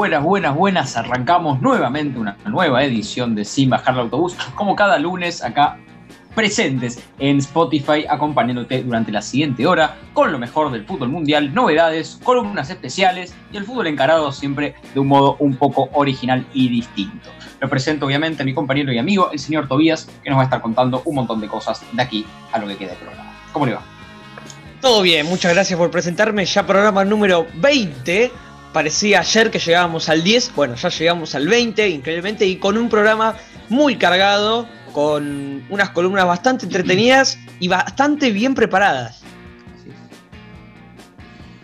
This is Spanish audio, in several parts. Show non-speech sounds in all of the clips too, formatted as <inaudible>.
Buenas, buenas, buenas. Arrancamos nuevamente una nueva edición de Sin Bajar el Autobús. Como cada lunes, acá presentes en Spotify, acompañándote durante la siguiente hora con lo mejor del fútbol mundial, novedades, columnas especiales y el fútbol encarado siempre de un modo un poco original y distinto. Lo presento obviamente a mi compañero y amigo, el señor Tobías, que nos va a estar contando un montón de cosas de aquí a lo que queda del programa. ¿Cómo le va? Todo bien, muchas gracias por presentarme. Ya programa número 20 parecía ayer que llegábamos al 10, bueno, ya llegamos al 20, increíblemente, y con un programa muy cargado, con unas columnas bastante entretenidas y bastante bien preparadas.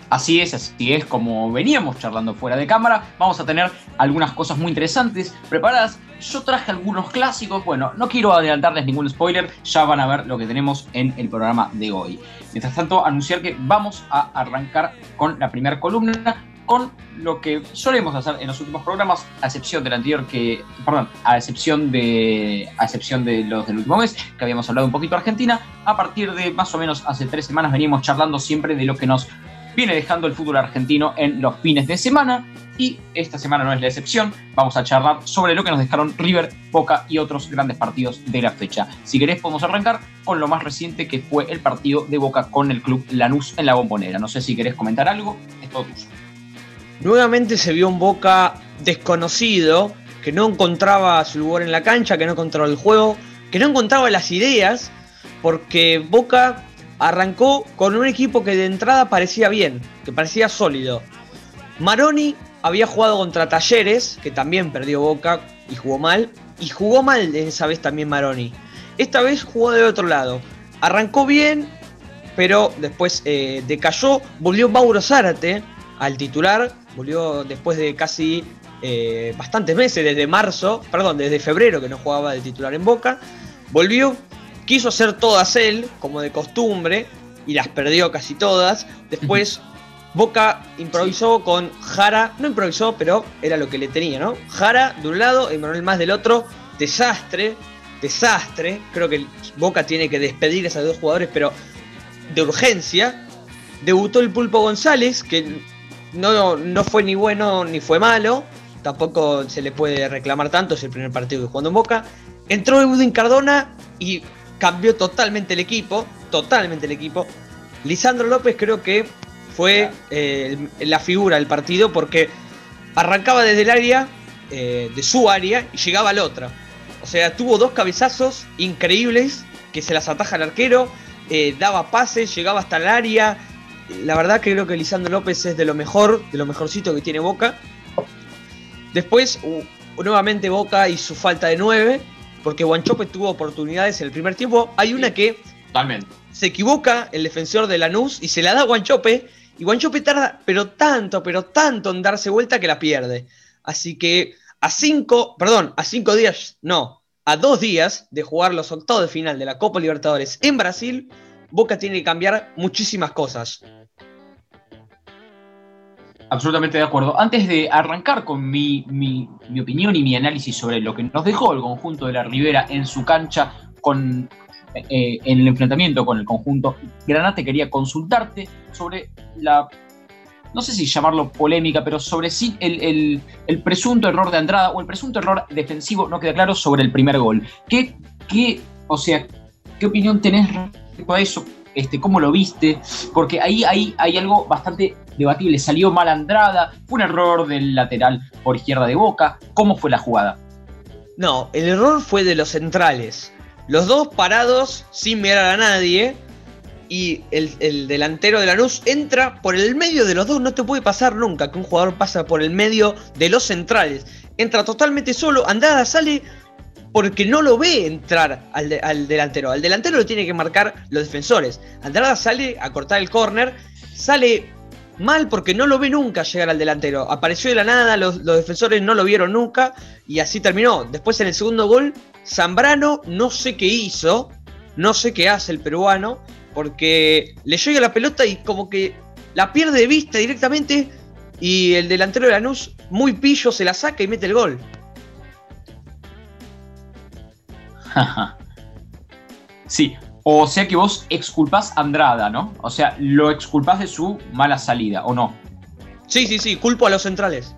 Así es, así es, como veníamos charlando fuera de cámara, vamos a tener algunas cosas muy interesantes preparadas. Yo traje algunos clásicos, bueno, no quiero adelantarles ningún spoiler, ya van a ver lo que tenemos en el programa de hoy. Mientras tanto, anunciar que vamos a arrancar con la primera columna, con lo que solemos hacer en los últimos programas, a excepción del anterior que, perdón, a excepción de, a excepción de los del último mes, que habíamos hablado un poquito de Argentina, a partir de más o menos hace tres semanas veníamos charlando siempre de lo que nos viene dejando el fútbol argentino en los fines de semana y esta semana no es la excepción, vamos a charlar sobre lo que nos dejaron River, Boca y otros grandes partidos de la fecha. Si querés podemos arrancar con lo más reciente que fue el partido de Boca con el club Lanús en la bombonera. No sé si querés comentar algo, es todo tuyo. Nuevamente se vio un Boca desconocido, que no encontraba su lugar en la cancha, que no encontraba el juego, que no encontraba las ideas, porque Boca arrancó con un equipo que de entrada parecía bien, que parecía sólido. Maroni había jugado contra Talleres, que también perdió Boca y jugó mal, y jugó mal esa vez también Maroni. Esta vez jugó de otro lado. Arrancó bien, pero después eh, decayó. Volvió Mauro Zárate al titular, volvió después de casi eh, bastantes meses, desde marzo, perdón, desde febrero que no jugaba de titular en Boca. Volvió, quiso hacer todas él, como de costumbre, y las perdió casi todas. Después Boca improvisó con Jara, no improvisó, pero era lo que le tenía, ¿no? Jara de un lado y Manuel más del otro. Desastre, desastre. Creo que Boca tiene que despedir a esos dos jugadores, pero de urgencia. Debutó el Pulpo González, que no, no fue ni bueno ni fue malo. Tampoco se le puede reclamar tanto, es el primer partido que jugando en Boca. Entró Edwin Cardona y cambió totalmente el equipo. Totalmente el equipo. Lisandro López creo que fue eh, la figura del partido porque arrancaba desde el área, eh, de su área, y llegaba al otra. O sea, tuvo dos cabezazos increíbles que se las ataja el arquero, eh, daba pases, llegaba hasta el área, la verdad que creo que Lisandro López es de lo mejor, de lo mejorcito que tiene Boca. Después, nuevamente Boca y su falta de 9, porque Guanchope tuvo oportunidades en el primer tiempo. Hay una que Totalmente. se equivoca el defensor de Lanús y se la da a Guanchope. Y Guanchope tarda, pero tanto, pero tanto en darse vuelta que la pierde. Así que a cinco, perdón, a cinco días, no, a dos días de jugar los octavos de final de la Copa Libertadores en Brasil, Boca tiene que cambiar muchísimas cosas. Absolutamente de acuerdo. Antes de arrancar con mi, mi, mi, opinión y mi análisis sobre lo que nos dejó el conjunto de la Ribera en su cancha con, eh, en el enfrentamiento con el conjunto Granate, quería consultarte sobre la, no sé si llamarlo polémica, pero sobre sí el, el, el, presunto error de Andrada o el presunto error defensivo, no queda claro, sobre el primer gol. ¿Qué, qué o sea, qué opinión tenés respecto a eso? Este, ¿Cómo lo viste? Porque ahí, hay algo bastante debatible. Salió mal Andrada, fue un error del lateral por izquierda de Boca. ¿Cómo fue la jugada? No, el error fue de los centrales. Los dos parados sin mirar a nadie. Y el, el delantero de Lanús entra por el medio de los dos. No te puede pasar nunca que un jugador pasa por el medio de los centrales. Entra totalmente solo. Andrada sale porque no lo ve entrar al, de, al, delantero. Al delantero lo tiene que marcar los defensores. Andrada sale a cortar el córner, sale mal porque no lo ve nunca llegar al delantero. Apareció de la nada, los, los, defensores no lo vieron nunca y así terminó. Después en el segundo gol, Zambrano no sé qué hizo, no sé qué hace el peruano, porque le llega la pelota y como que la pierde de vista directamente y el delantero de Lanús, muy pillo, se la saca y mete el gol. <laughs> sí, o sea que vos exculpás a Andrada, ¿no? O sea, lo exculpás de su mala salida, ¿o no? Sí, sí, sí, culpo a los centrales.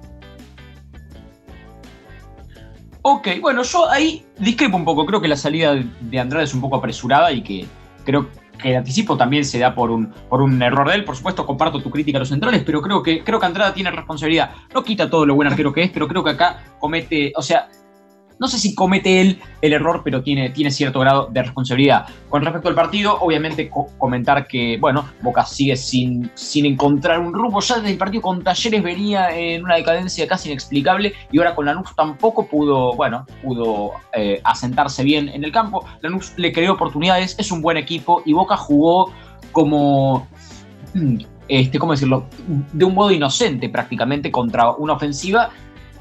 Ok, bueno, yo ahí discrepo un poco. Creo que la salida de Andrade es un poco apresurada y que creo que el anticipo también se da por un, por un error de él. Por supuesto, comparto tu crítica a los centrales, pero creo que, creo que Andrada tiene responsabilidad. No quita todo lo buen arquero que es, pero creo que acá comete, o sea, no sé si comete él el error, pero tiene, tiene cierto grado de responsabilidad. Con respecto al partido, obviamente comentar que, bueno, Boca sigue sin, sin encontrar un rumbo. Ya desde el partido con Talleres venía en una decadencia casi inexplicable y ahora con Lanús tampoco pudo, bueno, pudo eh, asentarse bien en el campo. Lanús le creó oportunidades, es un buen equipo y Boca jugó como este, ¿cómo decirlo? De un modo inocente prácticamente contra una ofensiva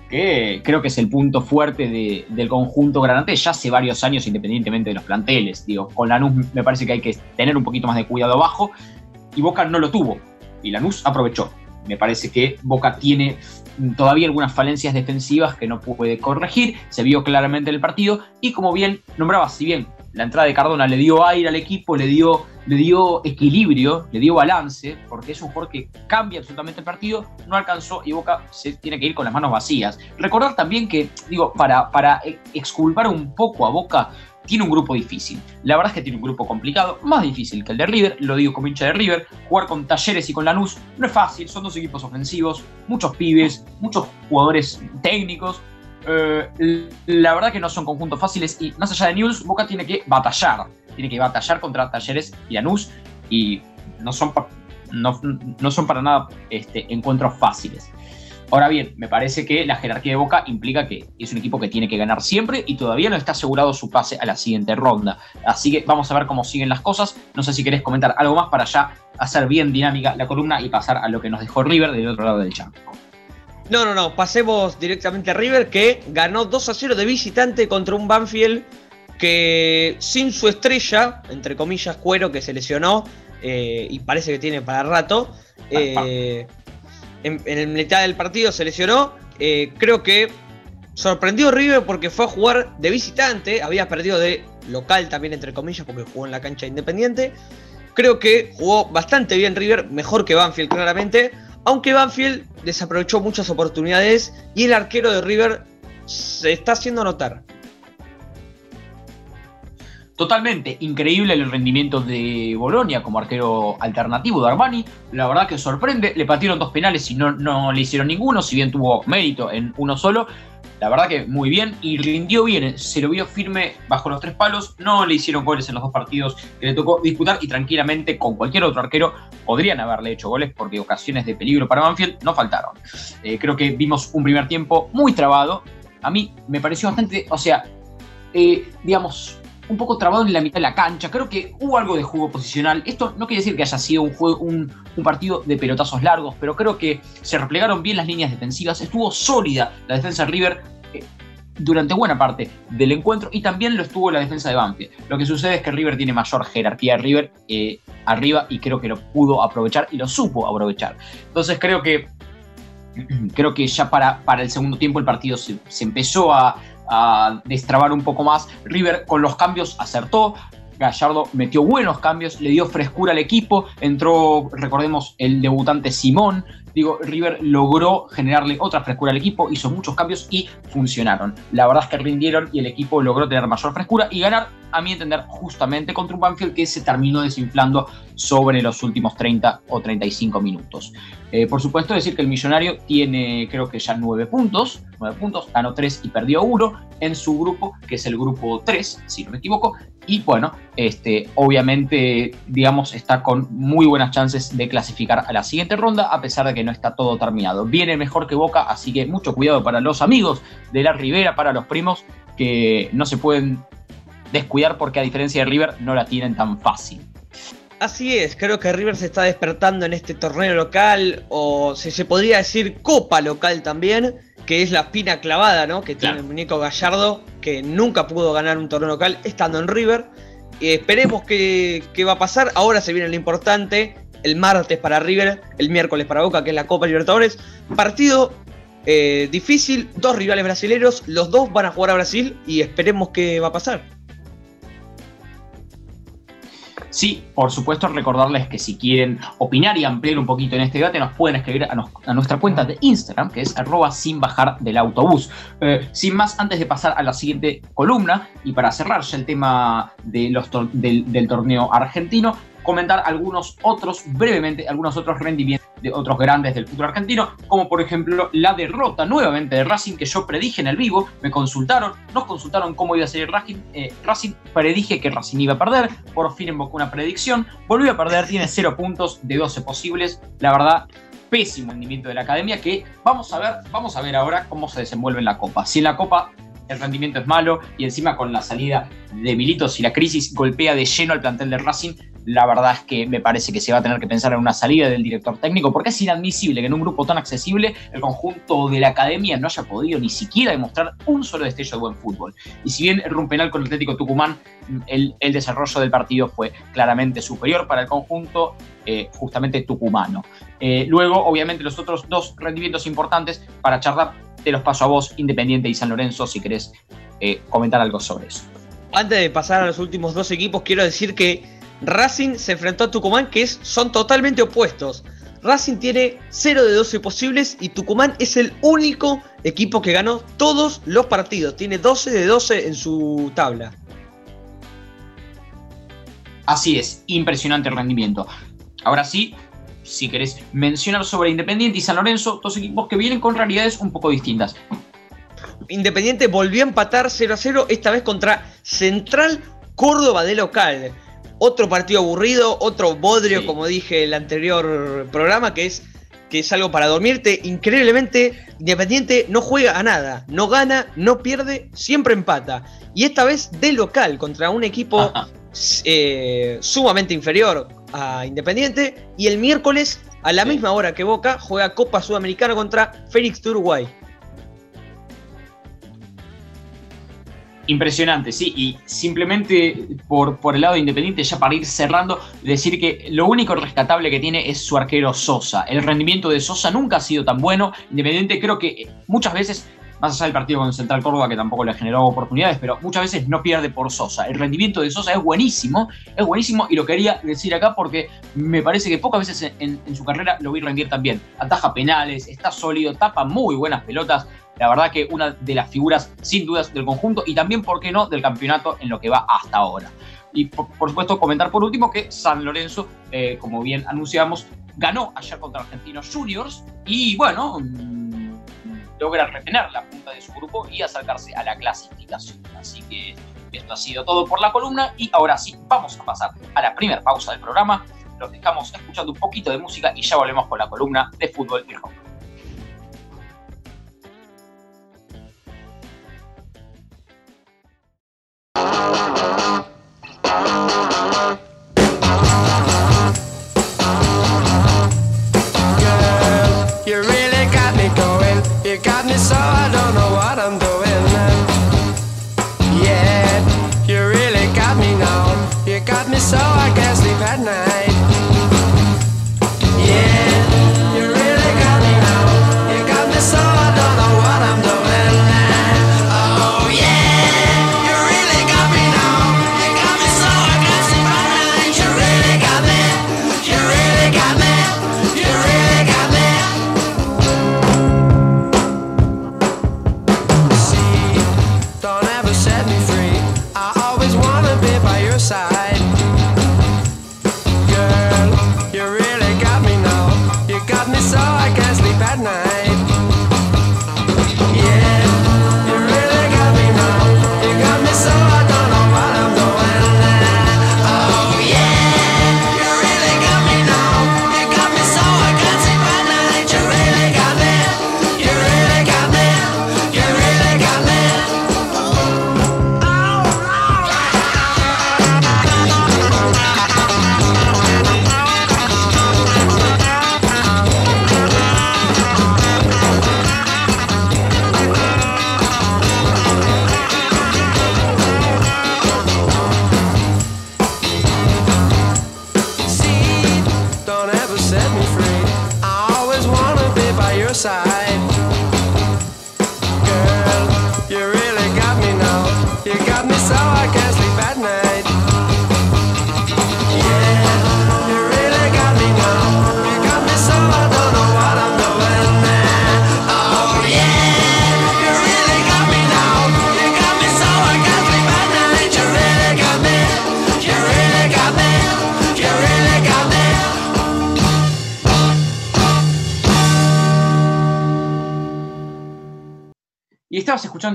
que creo que es el punto fuerte del conjunto granate ya hace varios años, independientemente de los planteles. Digo, con Lanús me parece que hay que tener un poquito más de cuidado abajo, y Boca no lo tuvo, y Lanús aprovechó. Me parece que Boca tiene todavía algunas falencias defensivas que no puede corregir, se vio claramente en el partido, y como bien nombraba, si bien la entrada de Cardona le dio aire al equipo, le dio, le dio equilibrio, le dio balance, porque es un jugador que cambia absolutamente el partido, no alcanzó y Boca se tiene que ir con las manos vacías. Recordar también que, digo, para, para exculpar un poco a Boca, tiene un grupo difícil. La verdad es que tiene un grupo complicado, más difícil que el de River, lo digo como hincha de River. Jugar con Talleres y con Lanús no es fácil, son dos equipos ofensivos, muchos pibes, muchos jugadores técnicos, eh, la verdad que no son conjuntos fáciles y más allá de News, Boca tiene que batallar. Tiene que batallar contra Talleres y Anus y no son, no, no son para nada este, encuentros fáciles. Ahora bien, me parece que la jerarquía de Boca implica que es un equipo que tiene que ganar siempre y todavía no está asegurado su pase a la siguiente ronda. Así que vamos a ver cómo siguen las cosas. No sé si querés comentar algo más para ya hacer bien dinámica la columna y pasar a lo que nos dejó River del otro lado del champ. No, no, no, pasemos directamente a River que ganó 2 a 0 de visitante contra un Banfield que sin su estrella, entre comillas, cuero que se lesionó eh, y parece que tiene para rato, eh, en, en mitad del partido se lesionó. Eh, creo que sorprendió River porque fue a jugar de visitante, había perdido de local también, entre comillas, porque jugó en la cancha independiente. Creo que jugó bastante bien River, mejor que Banfield claramente aunque Banfield desaprovechó muchas oportunidades y el arquero de River se está haciendo notar. Totalmente increíble el rendimiento de Bolonia como arquero alternativo de Armani. La verdad que sorprende. Le patieron dos penales y no, no le hicieron ninguno, si bien tuvo mérito en uno solo. La verdad que muy bien y rindió bien, se lo vio firme bajo los tres palos, no le hicieron goles en los dos partidos que le tocó disputar y tranquilamente con cualquier otro arquero podrían haberle hecho goles porque ocasiones de peligro para Banfield no faltaron. Eh, creo que vimos un primer tiempo muy trabado, a mí me pareció bastante, o sea, eh, digamos, un poco trabado en la mitad de la cancha. Creo que hubo algo de juego posicional. Esto no quiere decir que haya sido un, juego, un, partido de pelotazos largos, pero creo que se replegaron bien las líneas defensivas. Estuvo sólida la defensa de River eh, durante buena parte del encuentro y también lo estuvo la defensa de Banfield. Lo que sucede es que River tiene mayor jerarquía de River eh, arriba y creo que lo pudo aprovechar y lo supo aprovechar. Entonces creo que <clears throat> creo que ya para, para el segundo tiempo el partido se empezó a, a destrabar un poco más. River con los cambios acertó. Gallardo metió buenos cambios, le dio frescura al equipo, entró, recordemos, el debutante Simón, digo, River logró generarle otra frescura al equipo, hizo muchos cambios y funcionaron. La verdad es que rindieron y el equipo logró tener mayor frescura y ganar, a mi entender, justamente contra un Banfield que se terminó desinflando sobre los últimos 30 o 35 minutos. Eh, por supuesto, decir que el Millonario tiene, creo que ya 9 puntos, 9 puntos, ganó 3 y perdió 1 en su grupo, que es el grupo 3, si no me equivoco, y bueno, este, obviamente, digamos, está con muy buenas chances de clasificar a la siguiente ronda, a pesar de que no está todo terminado. Viene mejor que Boca, así que mucho cuidado para los amigos de la Ribera, para los primos, que no se pueden descuidar porque a diferencia de River no la tienen tan fácil. Así es, creo que River se está despertando en este torneo local, o se, se podría decir copa local también, que es la espina clavada, ¿no? Que tiene el muñeco Gallardo, que nunca pudo ganar un torneo local estando en River. esperemos qué va a pasar. Ahora se viene lo importante. El martes para River, el miércoles para Boca, que es la Copa Libertadores. Partido eh, difícil, dos rivales brasileños, los dos van a jugar a Brasil y esperemos qué va a pasar. Sí, por supuesto, recordarles que si quieren opinar y ampliar un poquito en este debate, nos pueden escribir a, nuestra cuenta de Instagram, que es arroba sin bajar del autobús. Eh, sin más, antes de pasar a la siguiente columna, y para cerrar ya el tema del torneo argentino, comentar algunos otros, brevemente, algunos otros rendimientos de otros grandes del fútbol argentino, como por ejemplo la derrota nuevamente de Racing que yo predije en el vivo, me consultaron, nos consultaron cómo iba a ser Racing, eh, Racing predije que Racing iba a perder, por fin invocó una predicción, volvió a perder, tiene 0 puntos de 12 posibles, la verdad pésimo rendimiento de la academia que vamos a ver, vamos a ver ahora cómo se desenvuelve en la Copa. Si en la Copa el rendimiento es malo y encima con la salida de Militos y la crisis golpea de lleno al plantel de Racing, la verdad es que me parece que se va a tener que pensar en una salida del director técnico, porque es inadmisible que en un grupo tan accesible el conjunto de la academia no haya podido ni siquiera demostrar un solo destello de buen fútbol. Y si bien era un penal con el Atlético Tucumán, el, desarrollo del partido fue claramente superior para el conjunto eh, justamente tucumano. Eh, luego, obviamente, los otros dos rendimientos importantes para charlar, te los paso a vos, Independiente y San Lorenzo, si querés eh, comentar algo sobre eso. Antes de pasar a los últimos dos equipos, quiero decir que Racing se enfrentó a Tucumán, que es, son totalmente opuestos. Racing tiene 0 de 12 posibles y Tucumán es el único equipo que ganó todos los partidos. Tiene 12 de 12 en su tabla. Así es, impresionante el rendimiento. Ahora sí, si querés mencionar sobre Independiente y San Lorenzo, dos equipos que vienen con realidades un poco distintas. Independiente volvió a empatar 0 a 0, esta vez contra Central Córdoba de local otro partido aburrido, otro bodrio, como dije en el anterior programa, que es, que es algo para dormirte. Increíblemente, Independiente no juega a nada, no gana, no pierde, siempre empata. Y esta vez de local, contra un equipo eh, sumamente inferior a Independiente. Y el miércoles, a la misma hora que Boca, juega Copa Sudamericana contra Félix de Uruguay. Impresionante, sí, y simplemente por, por el lado de Independiente, ya para ir cerrando, decir que lo único rescatable que tiene es su arquero Sosa. El rendimiento de Sosa nunca ha sido tan bueno. Independiente creo que muchas veces, más allá del partido con Central Córdoba, que tampoco le generó oportunidades, pero muchas veces no pierde por Sosa. El rendimiento de Sosa es buenísimo, es buenísimo, y lo quería decir acá porque me parece que pocas veces en, su carrera lo vi rendir tan bien. Ataja penales, está sólido, tapa muy buenas pelotas la verdad que una de las figuras sin dudas del conjunto y también, ¿por qué no?, del campeonato en lo que va hasta ahora. Y por, supuesto comentar por último que San Lorenzo, eh, como bien anunciamos, ganó ayer contra Argentinos Juniors y bueno, logra retener la punta de su grupo y acercarse a la clasificación. Así que esto ha sido todo por la columna y ahora sí, vamos a pasar a la primera pausa del programa. Los dejamos escuchando un poquito de música y ya volvemos con la columna de fútbol y rock.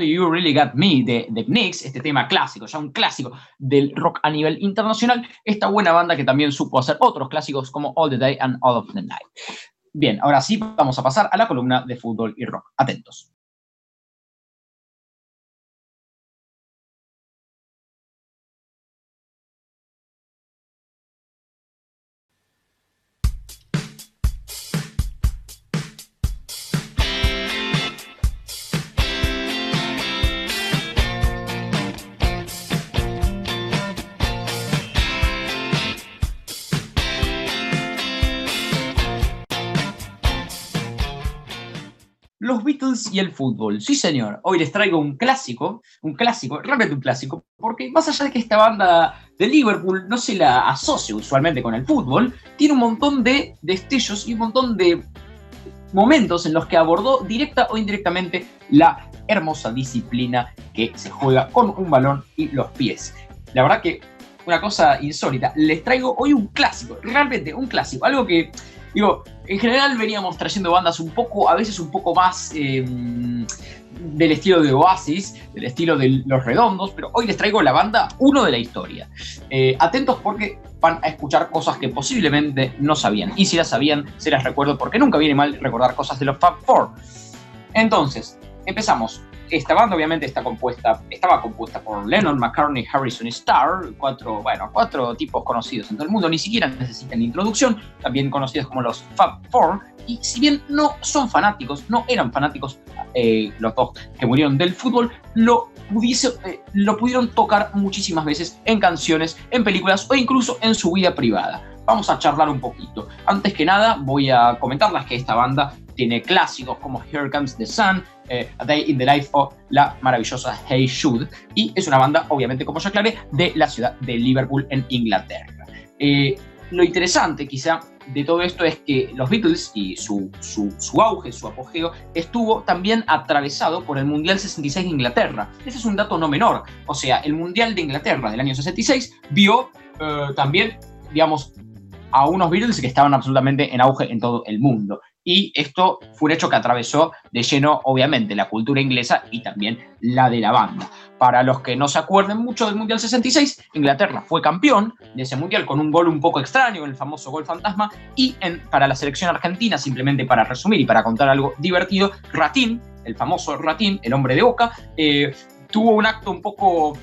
You Really Got Me de The Knicks, este tema clásico, ya un clásico del rock a nivel internacional, esta buena banda que también supo hacer otros clásicos como All the Day and All of the Night. Bien, ahora sí vamos a pasar a la columna de fútbol y rock. Atentos. Los Beatles y el fútbol. Sí, señor. Hoy les traigo un clásico, un clásico, realmente un clásico, porque más allá de que esta banda de Liverpool no se la asocia usualmente con el fútbol, tiene un montón de destellos y un montón de momentos en los que abordó directa o indirectamente la hermosa disciplina que se juega con un balón y los pies. La verdad que una cosa insólita. Les traigo hoy un clásico, realmente un clásico, algo que Digo, en general veníamos trayendo bandas un poco, a veces un poco más em, del estilo de Oasis, del estilo de Los Redondos, pero hoy les traigo la banda uno de la historia. Eh, atentos porque van a escuchar cosas que posiblemente no sabían. Y si las sabían, se las recuerdo porque nunca viene mal recordar cosas de los Fab Four. Entonces, empezamos esta banda obviamente está compuesta, estaba compuesta por Lennon, McCartney, Harrison y Starr, cuatro, bueno, cuatro tipos conocidos en todo el mundo, ni siquiera necesitan introducción, también conocidos como los Fab Four, y si bien no son fanáticos, no eran fanáticos eh, los dos que murieron del fútbol, lo, pudiese, eh, lo pudieron tocar muchísimas veces en canciones, en películas o incluso en su vida privada vamos a charlar un poquito. Antes que nada, voy a comentarles que esta banda tiene clásicos como Here Comes the Sun, eh, A Day in the Life o la maravillosa Hey Shoot, y es una banda, obviamente, como ya aclaré, de la ciudad de Liverpool en Inglaterra. Eh, lo interesante, quizá, de todo esto es que los Beatles y su, su, su, auge, su apogeo, estuvo también atravesado por el Mundial 66 de Inglaterra. Ese es un dato no menor. O sea, el Mundial de Inglaterra del año 66 vio eh, también, digamos, a unos Beatles que estaban absolutamente en auge en todo el mundo. Y esto fue un hecho que atravesó de lleno, obviamente, la cultura inglesa y también la de la banda. Para los que no se acuerden mucho del Mundial 66, Inglaterra fue campeón de ese Mundial con un gol un poco extraño, el famoso gol fantasma, y para la selección argentina, simplemente para resumir y para contar algo divertido, Ratín, el famoso Ratín, el hombre de boca, eh, tuvo un acto un poco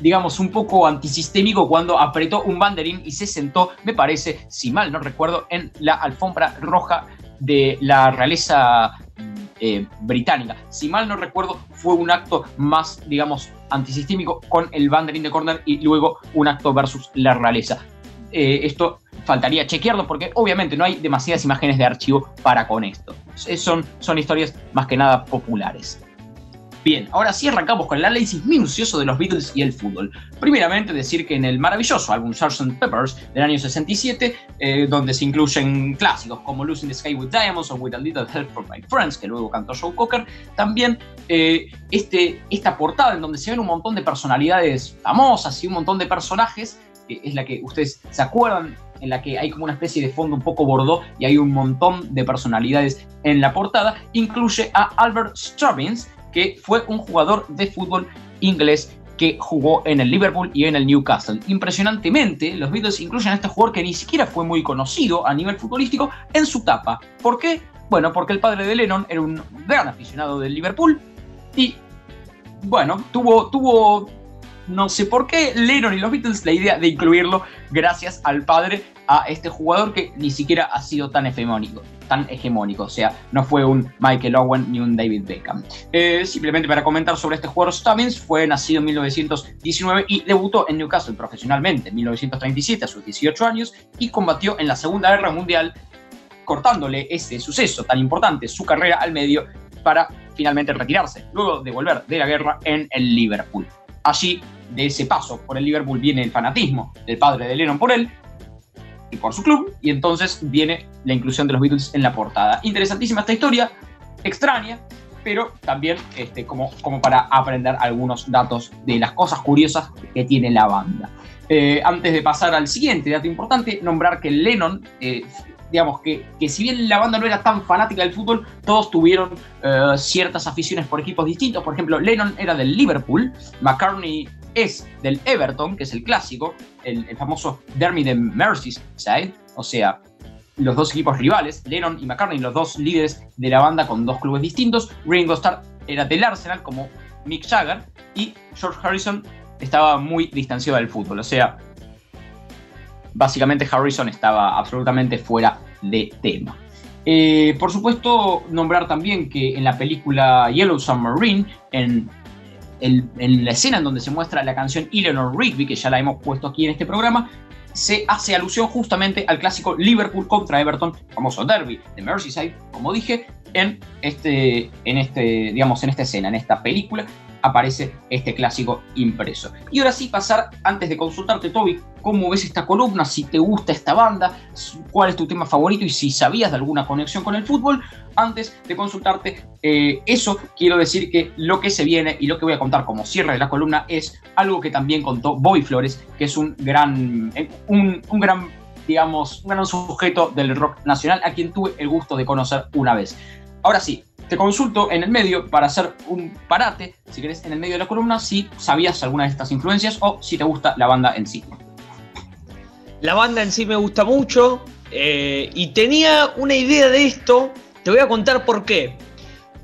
digamos, un poco antisistémico cuando apretó un banderín y se sentó, me parece, si mal no recuerdo, en la alfombra roja de la realeza eh, británica. Si mal no recuerdo, fue un acto más, digamos, antisistémico con el banderín de corner y luego un acto versus la realeza. Eh, esto faltaría chequearlo porque obviamente no hay demasiadas imágenes de archivo para con esto. Son, son historias más que nada populares. Bien, ahora sí arrancamos con el análisis minucioso de los Beatles y el fútbol. Primeramente decir que en el maravilloso álbum Sgt. Peppers del año 67, eh, donde se incluyen clásicos como Losing the Sky with Diamonds o With a Little Help from My Friends, que luego cantó Joe Cocker, también eh, este, esta portada en donde se ven un montón de personalidades famosas y un montón de personajes, que es la que ustedes se acuerdan en la que hay como una especie de fondo un poco bordó y hay un montón de personalidades en la portada, incluye a Albert Stubbins, que fue un jugador de fútbol inglés que jugó en el Liverpool y en el Newcastle. Impresionantemente, los Beatles incluyen a este jugador que ni siquiera fue muy conocido a nivel futbolístico en su tapa. ¿Por qué? Bueno, porque el padre de Lennon era un gran aficionado del Liverpool y, bueno, tuvo, tuvo no sé por qué Lennon y los Beatles la idea de incluirlo gracias al padre a este jugador que ni siquiera ha sido tan hegemónico, tan hegemónico, o sea, no fue un Michael Owen ni un David Beckham. Eh, simplemente para comentar sobre este jugador Stubbins, fue nacido en 1919 y debutó en Newcastle profesionalmente en 1937 a sus 18 años y combatió en la Segunda Guerra Mundial cortándole ese suceso tan importante, su carrera al medio, para finalmente retirarse, luego de volver de la guerra en el Liverpool. Allí, de ese paso por el Liverpool, viene el fanatismo del padre de Lennon por él y por su club, y entonces viene la inclusión de los Beatles en la portada. Interesantísima esta historia, extraña, pero también este, como, como para aprender algunos datos de las cosas curiosas que tiene la banda. Eh, antes de pasar al siguiente dato importante, nombrar que Lennon eh, digamos, que, que, si bien la banda no era tan fanática del fútbol, todos tuvieron eh, ciertas aficiones por equipos distintos. Por ejemplo, Lennon era del Liverpool, McCartney es del Everton, que es el clásico, el, famoso Derby de Merseyside, o sea, los dos equipos rivales, Lennon y McCartney, los dos líderes de la banda con dos clubes distintos. Ringo Starr era del Arsenal como Mick Jagger y George Harrison estaba muy distanciado del fútbol, o sea, básicamente Harrison estaba absolutamente fuera de tema. Eh, por supuesto, nombrar también que en la película Yellow Submarine, en, la escena en donde se muestra la canción Eleanor Rigby, que ya la hemos puesto aquí en este programa, se hace alusión justamente al clásico Liverpool contra Everton, famoso derby de Merseyside, como dije, en este, en este, esta escena, en esta película, aparece este clásico impreso. Y ahora sí pasar, antes de consultarte, Toby, cómo ves esta columna, si te gusta esta banda, cuál es tu tema favorito y si sabías de alguna conexión con el fútbol. Antes de consultarte eh, eso, quiero decir que lo que se viene y lo que voy a contar como cierre de la columna es algo que también contó Bobby Flores, que es un gran, eh, un, un gran digamos, un gran sujeto del rock nacional a quien tuve el gusto de conocer una vez. Ahora sí, te consulto en el medio para hacer un parate, si querés, en el medio de la columna, si sabías alguna de estas influencias o si te gusta la banda en sí. La banda en sí me gusta mucho eh, y tenía una idea de esto. Te voy a contar por qué.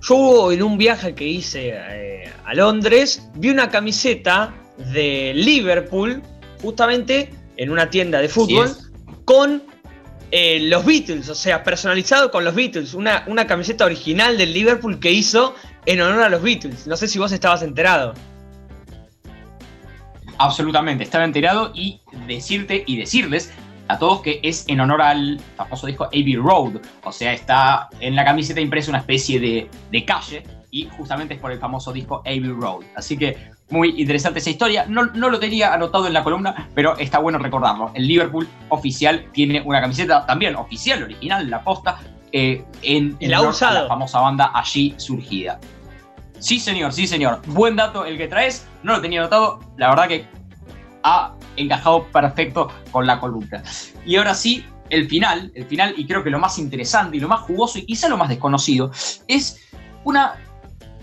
Yo en un viaje que hice eh, a Londres vi una camiseta de Liverpool, justamente en una tienda de fútbol, con eh, los Beatles, o sea, personalizado con los Beatles, una, una camiseta original del Liverpool que hizo en honor a los Beatles. No sé si vos estabas enterado. Absolutamente, estaba enterado y decirte y decirles a todos que es en honor al famoso disco Abbey Road. O sea, está en la camiseta impresa una especie de, de calle y justamente es por el famoso disco Abbey Road. Así que muy interesante esa historia. No, lo tenía anotado en la columna, pero está bueno recordarlo. El Liverpool oficial tiene una camiseta también oficial, original, la posta, eh, en, la famosa banda allí surgida. Sí, señor, sí, señor. Buen dato el que traes. No lo tenía anotado. La verdad que ha encajado perfecto con la columna. Y ahora sí, el final, el final, y creo que lo más interesante y lo más jugoso y quizá lo más desconocido, es una,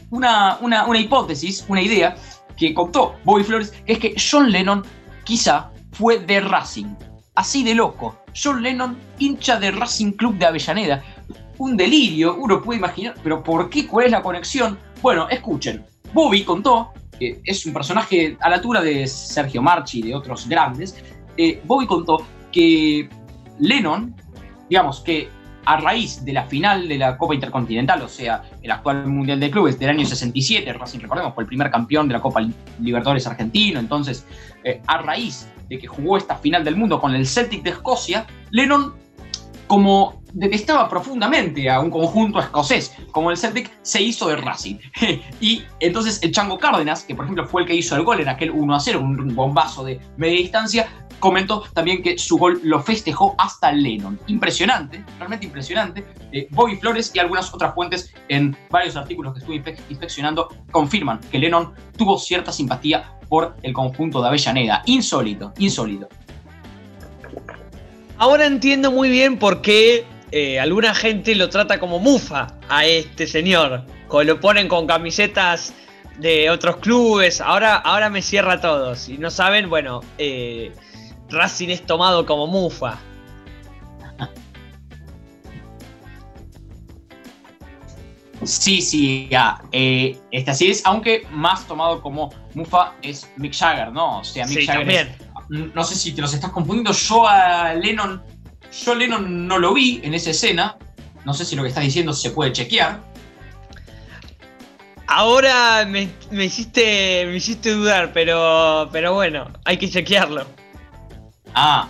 una, una, una hipótesis, una idea que contó Bobby Flores, que es que John Lennon quizá fue de Racing. Así de loco. John Lennon, hincha de Racing Club de Avellaneda. Un delirio, uno puede imaginar, pero ¿por qué? ¿Cuál es la conexión? Bueno, escuchen. Bobby contó, que es un personaje a la altura de Sergio Marchi y de otros grandes, eh, Bobby contó que Lennon, digamos que a raíz de la final de la Copa Intercontinental, o sea, el actual Mundial de Clubes del año 67, Racing, recordemos, fue el primer campeón de la Copa Libertadores argentino, entonces, eh, a raíz de que jugó esta final del mundo con el Celtic de Escocia, Lennon, como detestaba profundamente a un conjunto escocés como el Celtic, se hizo de Racing. <laughs> y entonces el Chango Cárdenas, que por ejemplo fue el que hizo el gol en aquel 1 a 0, un bombazo de media distancia, comentó también que su gol lo festejó hasta Lennon. Impresionante, realmente impresionante. Eh, Bobby Flores y algunas otras fuentes en varios artículos que estuve inspeccionando confirman que Lennon tuvo cierta simpatía por el conjunto de Avellaneda. Insólito, insólito. Ahora entiendo muy bien por qué eh, alguna gente lo trata como mufa a este señor. Lo ponen con camisetas de otros clubes. Ahora, ahora me cierra todo. Si no saben, bueno, eh, Racing es tomado como mufa. Sí, sí, ya. Eh, este así es, aunque más tomado como mufa es Mick Jagger, ¿no? O sea, Mick Jagger. no sé si te los estás confundiendo. Yo a Lennon. Yo a Lennon no lo vi en esa escena. No sé si lo que estás diciendo se puede chequear. Ahora me, hiciste, me hiciste dudar, pero, pero bueno, hay que chequearlo. Ah.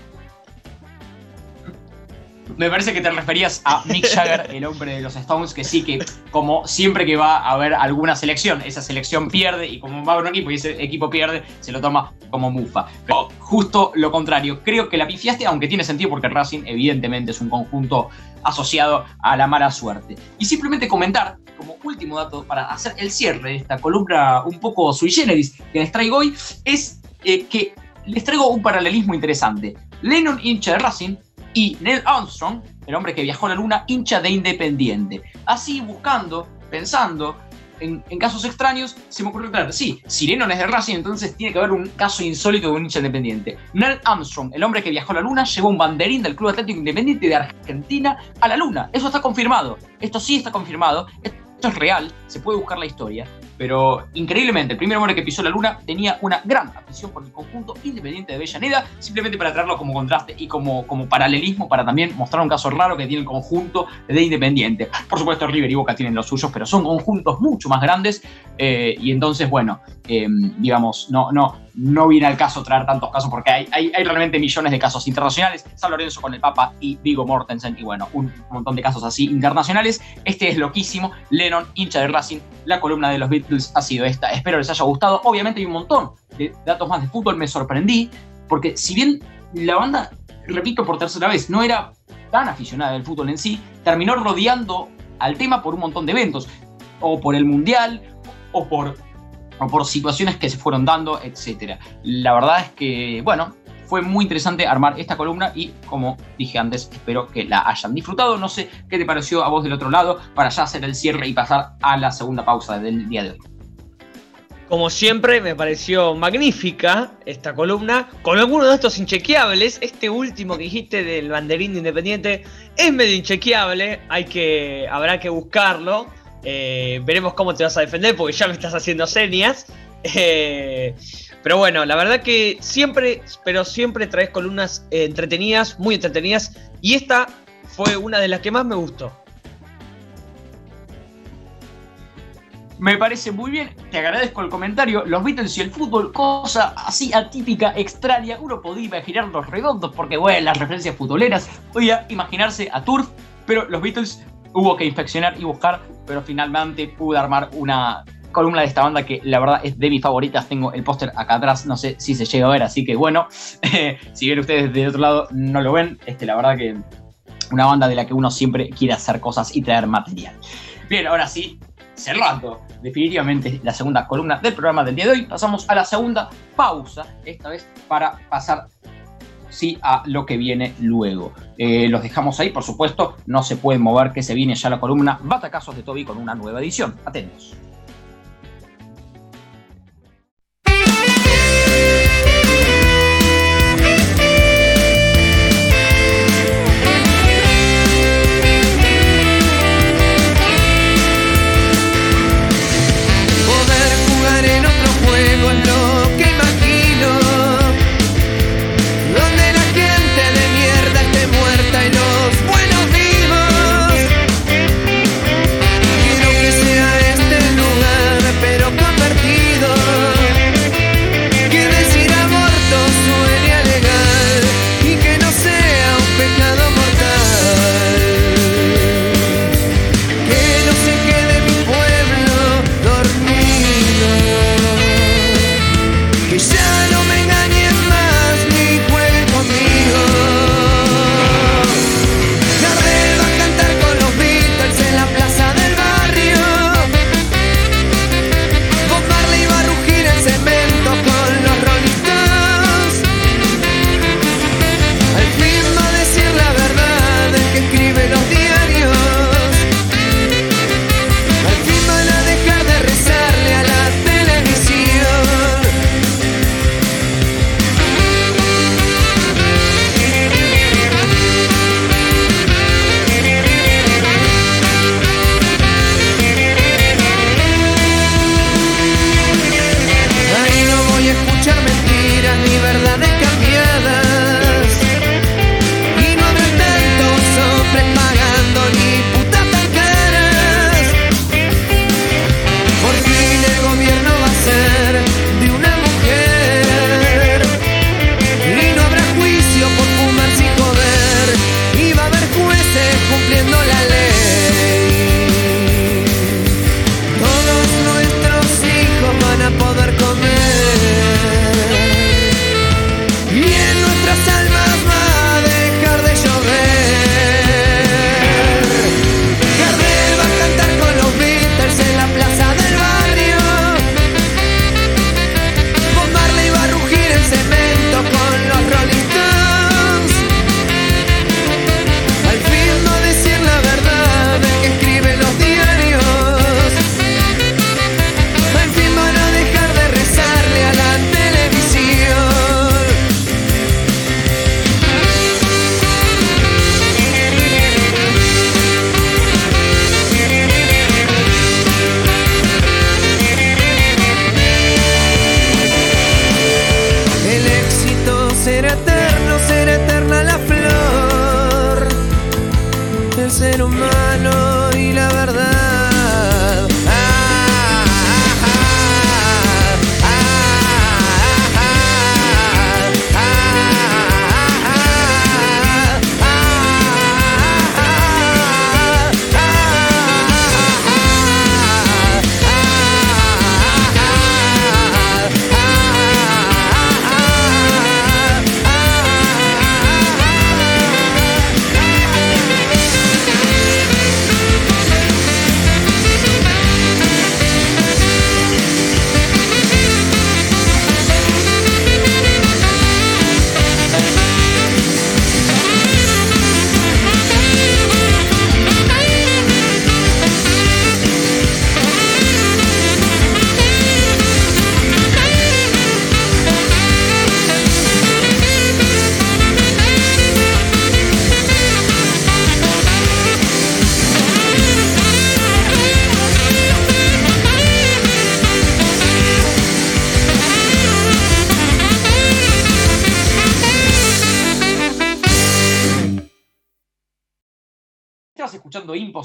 Me parece que te referías a Mick Jagger, el hombre de los Stones, que sí que como siempre que va a haber alguna selección, esa selección pierde y como va a haber un equipo y ese equipo pierde, se lo toma como mufa. Pero justo lo contrario, creo que la pifiaste, aunque tiene sentido porque Racing evidentemente es un conjunto asociado a la mala suerte. Y simplemente comentar, como último dato para hacer el cierre de esta columna un poco sui generis que les traigo hoy, es eh, que les traigo un paralelismo interesante. Lennon, hincha de Racing, y Neil Armstrong, el hombre que viajó a la luna, hincha de Independiente. Así buscando, pensando, en, casos extraños, se me ocurrió, claro, sí, si Lennon es de Racing, entonces tiene que haber un caso insólito de un hincha independiente. Neil Armstrong, el hombre que viajó a la luna, llevó un banderín del Club Atlético Independiente de Argentina a la luna. Eso está confirmado. Esto sí está confirmado. Esto es real. Se puede buscar la historia. Pero increíblemente, el primer hombre que pisó la luna tenía una gran afición por el conjunto independiente de Avellaneda, simplemente para traerlo como contraste y como, como paralelismo para también mostrar un caso raro que tiene el conjunto de Independiente. Por supuesto, River y Boca tienen los suyos, pero son conjuntos mucho más grandes eh, y entonces, bueno, eh, digamos, no, no, no viene al caso traer tantos casos porque hay, hay, realmente millones de casos internacionales. San Lorenzo con el Papa y Vigo Mortensen y bueno, un montón de casos así internacionales. Este es loquísimo. Lennon, hincha de Racing, la columna de los Beatles ha sido esta. Espero les haya gustado. Obviamente hay un montón de datos más de fútbol. Me sorprendí porque si bien la banda, repito por tercera vez, no era tan aficionada del fútbol en sí, terminó rodeando al tema por un montón de eventos. O por el Mundial, o por o por situaciones que se fueron dando, etc. La verdad es que, bueno, fue muy interesante armar esta columna y como dije antes, espero que la hayan disfrutado. No sé qué te pareció a vos del otro lado para ya hacer el cierre y pasar a la segunda pausa del día de hoy. Como siempre, me pareció magnífica esta columna, con algunos de estos inchequeables. Este último que dijiste del banderín de Independiente es medio inchequeable, hay que, habrá que buscarlo. Eh, veremos cómo te vas a defender porque ya me estás haciendo señas. Eh, pero bueno, la verdad que siempre, pero siempre traes columnas entretenidas, muy entretenidas. Y esta fue una de las que más me gustó. Me parece muy bien, te agradezco el comentario. Los Beatles y el fútbol, cosa así atípica, extraña. Uno podía imaginar los redondos porque, bueno, las referencias futboleras. Podía imaginarse a Turf, pero los Beatles hubo que inspeccionar y buscar, pero finalmente pude armar una columna de esta banda que la verdad es de mis favoritas. Tengo el póster acá atrás, no sé si se llega a ver, así que bueno, <laughs> si ven ustedes de otro lado no lo ven, este, la verdad que una banda de la que uno siempre quiere hacer cosas y traer material. Bien, ahora sí, cerrando definitivamente la segunda columna del programa del día de hoy, pasamos a la segunda pausa, esta vez para pasar sí a lo que viene luego. Eh, los dejamos ahí, por supuesto, no se pueden mover, que se viene ya la columna Batacazos de Toby con una nueva edición. Atentos.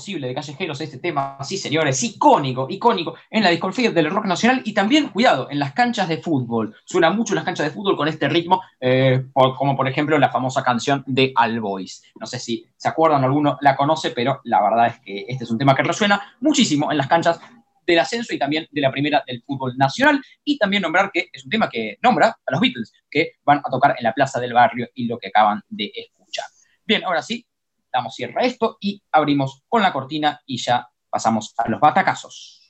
Imposible de Callejeros, este tema, sí señores, icónico, icónico en la discografía del rock nacional y también, cuidado, en las canchas de fútbol. Suena mucho las canchas de fútbol con este ritmo, eh, como por ejemplo la famosa canción de All Boys. No sé si se acuerdan, alguno la conoce, pero la verdad es que este es un tema que resuena muchísimo en las canchas del ascenso y también de la primera del fútbol nacional. Y también nombrar que es un tema que nombra a los Beatles, que van a tocar en la Plaza del Barrio y lo que acaban de escuchar. Bien, ahora sí, damos cierre a esto y abrimos con la cortina y ya pasamos a los batacazos.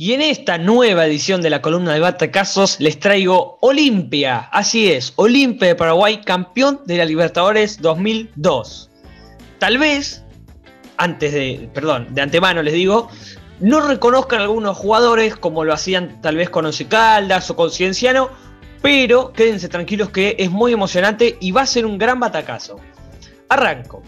Y en esta nueva edición de la columna de Batacazos les traigo Olimpia. Así es, Olimpia de Paraguay, campeón de la Libertadores 2002. Tal vez, antes de, perdón, de antemano les digo, no reconozcan algunos jugadores como lo hacían tal vez con Once Caldas o con Cienciano, pero quédense tranquilos que es muy emocionante y va a ser un gran batacazo. Arranco.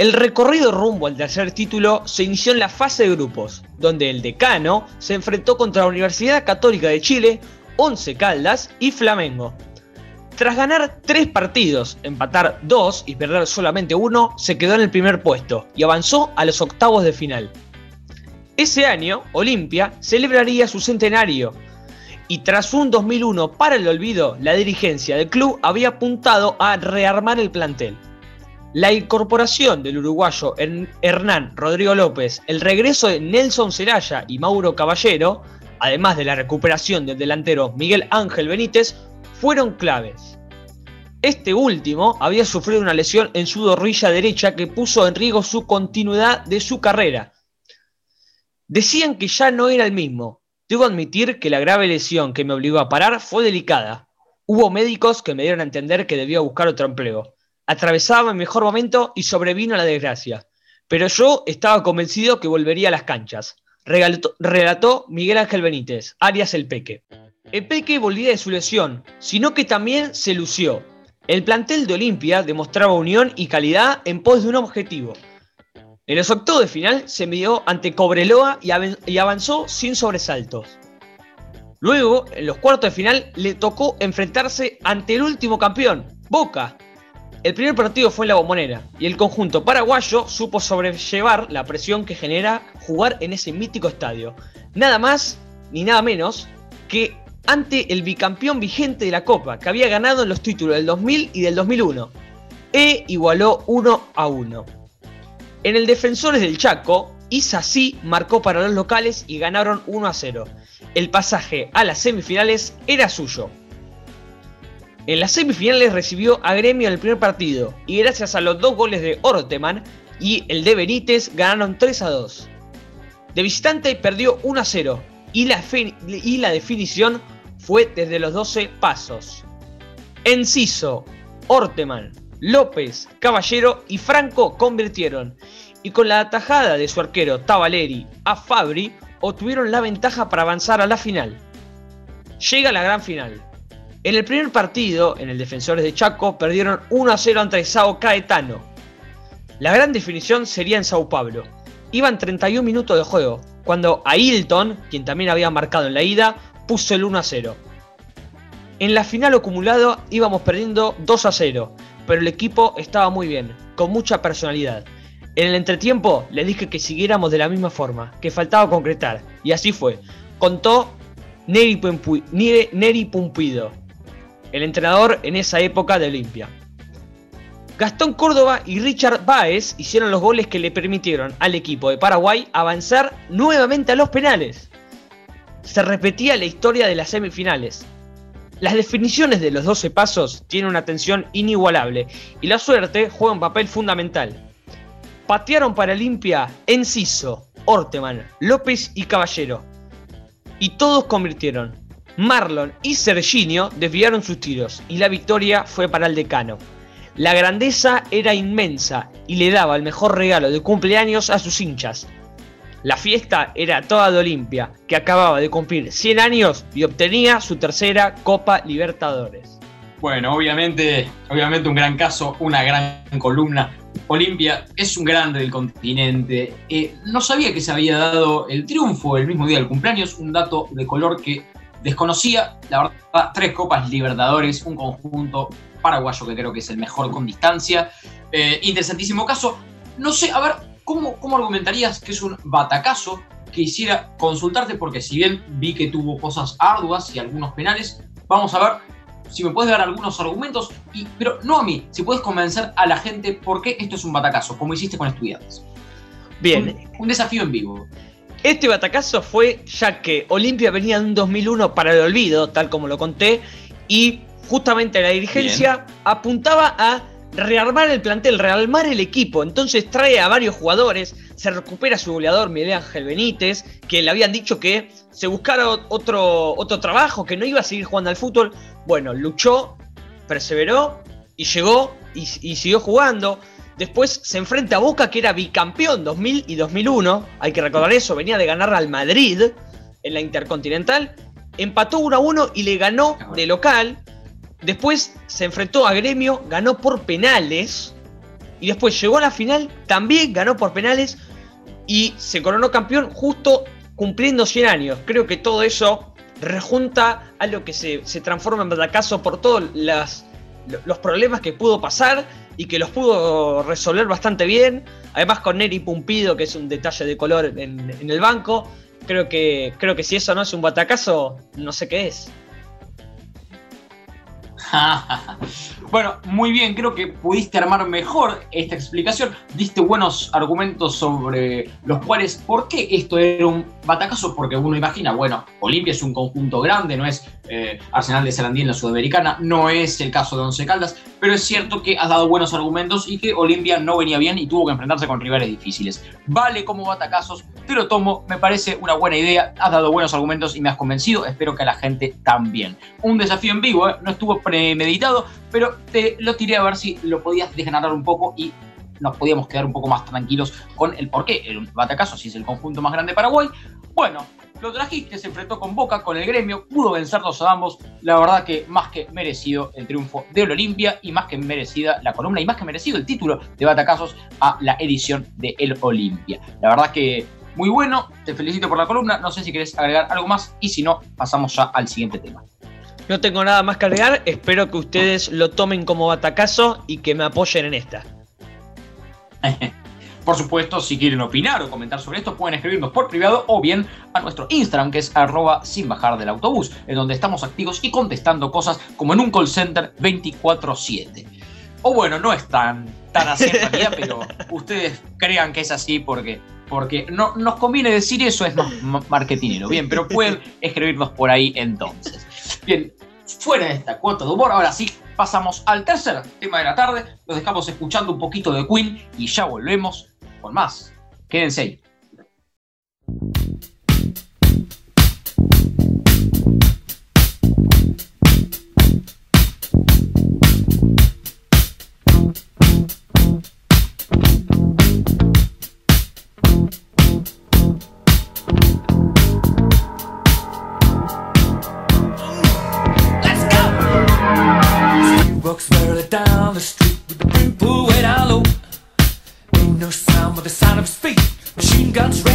El recorrido rumbo al tercer título se inició en la fase de grupos, donde el decano se enfrentó contra la Universidad Católica de Chile, Once Caldas y Flamengo. Tras ganar tres partidos, empatar dos y perder solamente uno, se quedó en el primer puesto y avanzó a los octavos de final. Ese año, Olimpia celebraría su centenario, y tras un 2001 para el olvido, la dirigencia del club había apuntado a rearmar el plantel. La incorporación del uruguayo Hernán Rodrigo López, el regreso de Nelson Ceraya y Mauro Caballero, además de la recuperación del delantero Miguel Ángel Benítez, fueron claves. Este último había sufrido una lesión en su rodilla derecha que puso en riesgo su continuidad de su carrera. Decían que ya no era el mismo. Debo admitir que la grave lesión que me obligó a parar fue delicada. Hubo médicos que me dieron a entender que debía buscar otro empleo atravesaba mi mejor momento y sobrevino la desgracia. Pero yo estaba convencido que volvería a las canchas. Relató, Miguel Ángel Benítez, Arias el Peque. El Peque volvía de su lesión, sino que también se lució. El plantel de Olimpia demostraba unión y calidad en pos de un objetivo. En los octavos de final se midió ante Cobreloa y avanzó sin sobresaltos. Luego, en los cuartos de final, le tocó enfrentarse ante el último campeón, Boca, el primer partido fue en la bombonera y el conjunto paraguayo supo sobrellevar la presión que genera jugar en ese mítico estadio. Nada más ni nada menos que ante el bicampeón vigente de la Copa, que había ganado en los títulos del 2000 y del 2001. E igualó 1 a 1. En el Defensores del Chaco, Isasí marcó para los locales y ganaron 1 a 0. El pasaje a las semifinales era suyo. En las semifinales recibió a Gremio en el primer partido y gracias a los dos goles de Orteman y el de Benítez ganaron 3 a 2. De visitante perdió 1 a 0 y la, y la definición fue desde los 12 pasos. Enciso, Orteman, López, Caballero y Franco convirtieron y con la atajada de su arquero Tavaleri a Fabri obtuvieron la ventaja para avanzar a la final. Llega la gran final. En el primer partido, en el Defensores de Chaco, perdieron 1 a 0 ante Sao Caetano. La gran definición sería en Sao Paulo. Iban 31 minutos de juego, cuando Ailton, quien también había marcado en la ida, puso el 1 a 0. En la final acumulado íbamos perdiendo 2 a 0, pero el equipo estaba muy bien, con mucha personalidad. En el entretiempo les dije que siguiéramos de la misma forma, que faltaba concretar, y así fue. Contó Neri Pumpido, el entrenador en esa época de Olimpia. Gastón Córdoba y Richard Baez hicieron los goles que le permitieron al equipo de Paraguay avanzar nuevamente a los penales. Se repetía la historia de las semifinales. Las definiciones de los 12 pasos tienen una atención inigualable y la suerte juega un papel fundamental. Patearon para Olimpia Enciso, Orteman, López y Caballero. Y todos convirtieron. Marlon y Serginio desviaron sus tiros y la victoria fue para el decano. La grandeza era inmensa y le daba el mejor regalo de cumpleaños a sus hinchas. La fiesta era toda de Olimpia, que acababa de cumplir 100 años y obtenía su tercera Copa Libertadores. Bueno, obviamente, obviamente un gran caso, una gran columna. Olimpia es un grande del continente. Eh, no sabía que se había dado el triunfo el mismo día del cumpleaños, un dato de color que desconocía. La verdad, tres Copas Libertadores, un conjunto paraguayo que creo que es el mejor con distancia. Eh, interesantísimo caso. No sé, a ver, ¿cómo, ¿cómo argumentarías que es un batacazo? Quisiera consultarte porque si bien vi que tuvo cosas arduas y algunos penales, vamos a ver si me puedes dar algunos argumentos, y, pero no a mí, si puedes convencer a la gente por qué esto es un batacazo, como hiciste con estudiantes. Bien. Un, un desafío en vivo. Este batacazo fue ya que Olimpia venía de un 2001 para el olvido, tal como lo conté, y justamente la dirigencia apuntaba a rearmar el plantel, rearmar el equipo. Entonces trae a varios jugadores, se recupera su goleador Miguel Ángel Benítez, que le habían dicho que se buscara otro, otro trabajo, que no iba a seguir jugando al fútbol. Bueno, luchó, perseveró y llegó y, y siguió jugando. Después se enfrenta a Boca, que era bicampeón 2000 y 2001. Hay que recordar eso, venía de ganar al Madrid en la Intercontinental. Empató 1 a 1 y le ganó de local. Después se enfrentó a Gremio, ganó por penales. Y después llegó a la final, también ganó por penales. Y se coronó campeón justo cumpliendo 100 años. Creo que todo eso rejunta a lo que se, se transforma en batacazo por todos las, los problemas que pudo pasar y que los pudo resolver bastante bien. Además con Neri Pumpido, que es un detalle de color en, en el banco. Creo que, creo que si eso no es un batacazo, no sé qué es. <laughs> bueno, muy bien, creo que pudiste armar mejor esta explicación. Diste buenos argumentos sobre los cuales, ¿por qué esto era un batacazo? Porque uno imagina, bueno, Olimpia es un conjunto grande, no es eh, Arsenal de Sarandí en la Sudamericana, no es el caso de Once Caldas, pero es cierto que has dado buenos argumentos y que Olimpia no venía bien y tuvo que enfrentarse con rivales difíciles. Vale como batacazos, te lo tomo, me parece una buena idea, has dado buenos argumentos y me has convencido, espero que a la gente también. Un desafío en vivo, ¿eh? no estuvo premeditado, pero te lo tiré a ver si lo podías desganar un poco y nos podíamos quedar un poco más tranquilos con el por qué. El batacazo, si es el conjunto más grande de Paraguay. Bueno, lo trajiste, se enfrentó con Boca, con el gremio, pudo vencerlos a ambos. La verdad que más que merecido el triunfo de Olimpia y más que merecida la columna y más que merecido el título de Batacazos a la edición de El Olimpia. La verdad que muy bueno, te felicito por la columna. No sé si querés agregar algo más y si no, pasamos ya al siguiente tema. No tengo nada más que agregar, espero que ustedes lo tomen como batacazo y que me apoyen en esta. <laughs> Por supuesto, si quieren opinar o comentar sobre esto, pueden escribirnos por privado o bien a nuestro Instagram, que es arroba sin bajar del autobús, en donde estamos activos y contestando cosas como en un call center 24-7. O bueno, no es tan, tan así en realidad, <laughs> pero ustedes crean que es así porque, porque no, nos conviene decir eso, es más marketingero. Bien, pero pueden escribirnos por ahí entonces. Bien, fuera de esta cuota de humor, ahora sí pasamos al tercer tema de la tarde. Los dejamos escuchando un poquito de Queen y ya volvemos con más. Quédense ahí. No sound but the sound of feet. Machine guns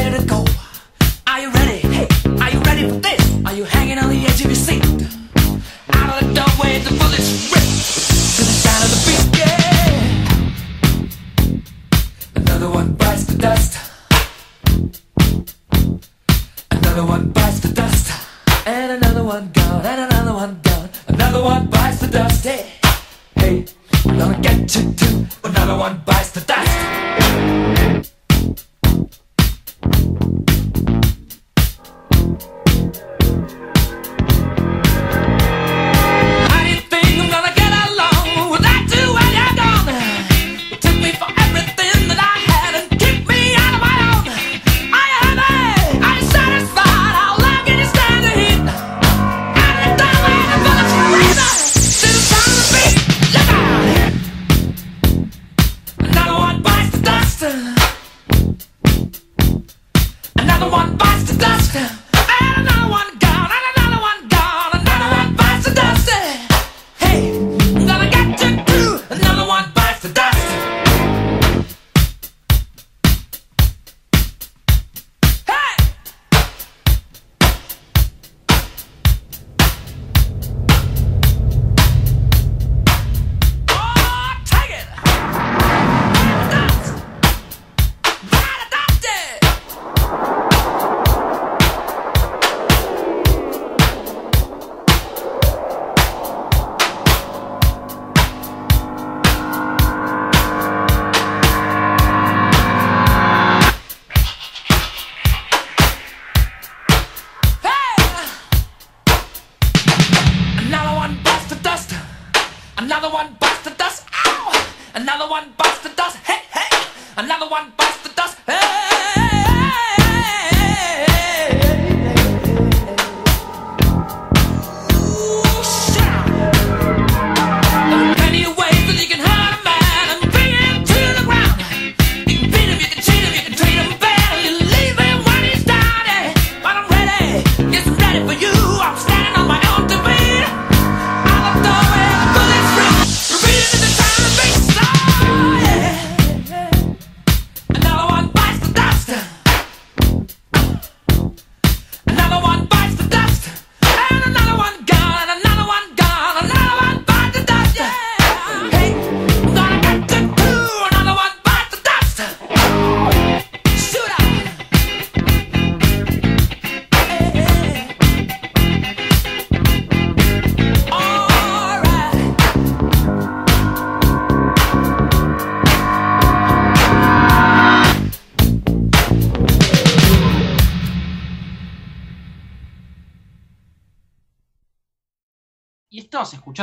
Another one bites the dust. Hey, hey! Another one bites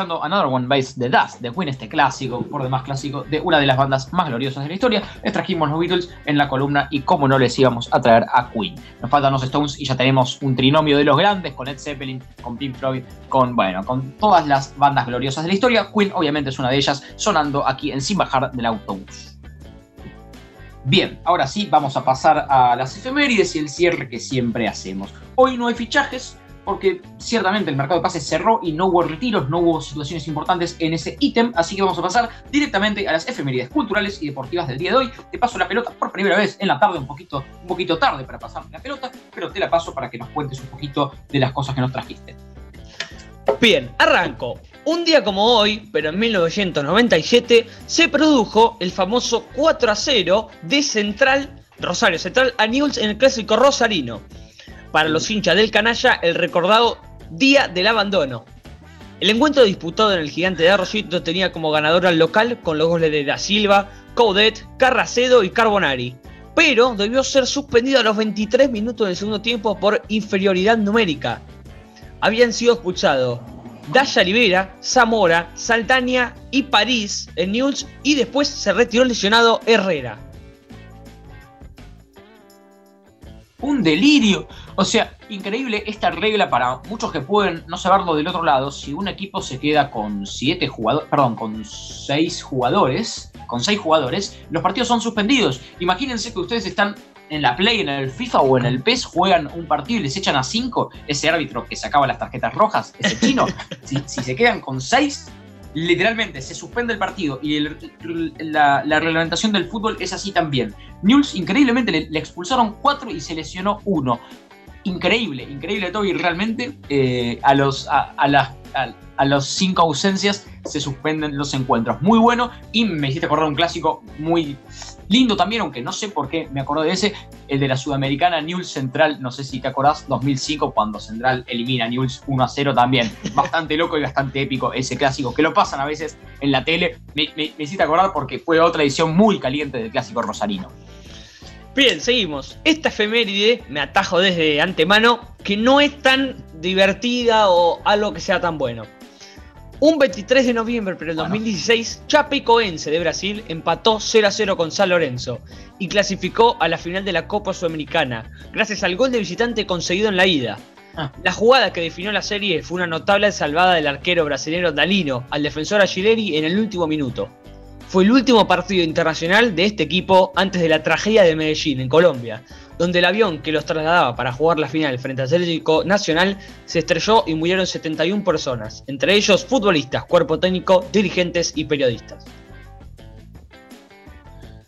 escuchando Another One Bites the Dust de Queen, este clásico, por demás clásico, de una de las bandas más gloriosas de la historia. Les trajimos los Beatles en la columna y cómo no les íbamos a traer a Queen. Nos faltan los Stones y ya tenemos un trinomio de los grandes con Ed Zeppelin, con Pink Floyd, con, bueno, con todas las bandas gloriosas de la historia. Queen obviamente es una de ellas, sonando aquí en Sin Bajar del Autobús. Bien, ahora sí, vamos a pasar a las efemérides y el cierre que siempre hacemos. Hoy no hay fichajes, porque ciertamente el mercado de pases cerró y no hubo retiros, no hubo situaciones importantes en ese ítem, así que vamos a pasar directamente a las efemérides culturales y deportivas del día de hoy. Te paso la pelota por primera vez en la tarde, un poquito, un poquito tarde para pasar la pelota, pero te la paso para que nos cuentes un poquito de las cosas que nos trajiste. Bien, arranco. Un día como hoy, pero en 1997, se produjo el famoso 4 a 0 de Central, Rosario Central a Newell's en el clásico rosarino. Para los hinchas del canalla, el recordado Día del Abandono. El encuentro disputado en el gigante de Arroyito tenía como ganador al local con los goles de Da Silva, Coudet, Carracedo y Carbonari. Pero debió ser suspendido a los 23 minutos del segundo tiempo por inferioridad numérica. Habían sido expulsados Daya Rivera, Zamora, Saltania y París en Newell's y después se retiró lesionado Herrera. un delirio. O sea, increíble esta regla para muchos que pueden no saberlo del otro lado. Si un equipo se queda con siete jugadores, perdón, con seis jugadores, con seis jugadores, los partidos son suspendidos. Imagínense que ustedes están en la Play, en el FIFA o en el PES, juegan un partido y les echan a cinco. Ese árbitro que sacaba las tarjetas rojas, ese chino, <laughs> si, si se quedan con seis, literalmente se suspende el partido y el- la, la reglamentación del fútbol es así también. Newell's increíblemente le, le expulsaron cuatro y se lesionó uno. Increíble, increíble todo y realmente eh, a, los, a, a las, a, a los cinco ausencias se suspenden los encuentros. Muy bueno y me hiciste acordar un clásico muy lindo también, aunque no sé por qué me acordé de ese, el de la Sudamericana Newell's Central, no sé si te acordás, 2005 cuando Central elimina Newell's 1 a 0 también. <laughs> Bastante loco y bastante épico ese clásico, que lo pasan a veces en la tele. Me, me- me hiciste acordar porque fue otra edición muy caliente del clásico rosarino. Bien, seguimos. Esta efeméride, me atajo desde antemano, que no es tan divertida o algo que sea tan bueno. Un 23 de noviembre pero el Bueno. 2016, Chapecoense de Brasil empató 0 a 0 con San Lorenzo y clasificó a la final de la Copa Sudamericana, gracias al gol de visitante conseguido en la ida. Ah. La jugada que definió la serie fue una notable salvada del arquero brasileño Dalino al defensor Aguileri en el último minuto. Fue el último partido internacional de este equipo antes de la tragedia de Medellín, en Colombia, donde el avión que los trasladaba para jugar la final frente al Atlético Nacional se estrelló y murieron 71 personas, entre ellos futbolistas, cuerpo técnico, dirigentes y periodistas.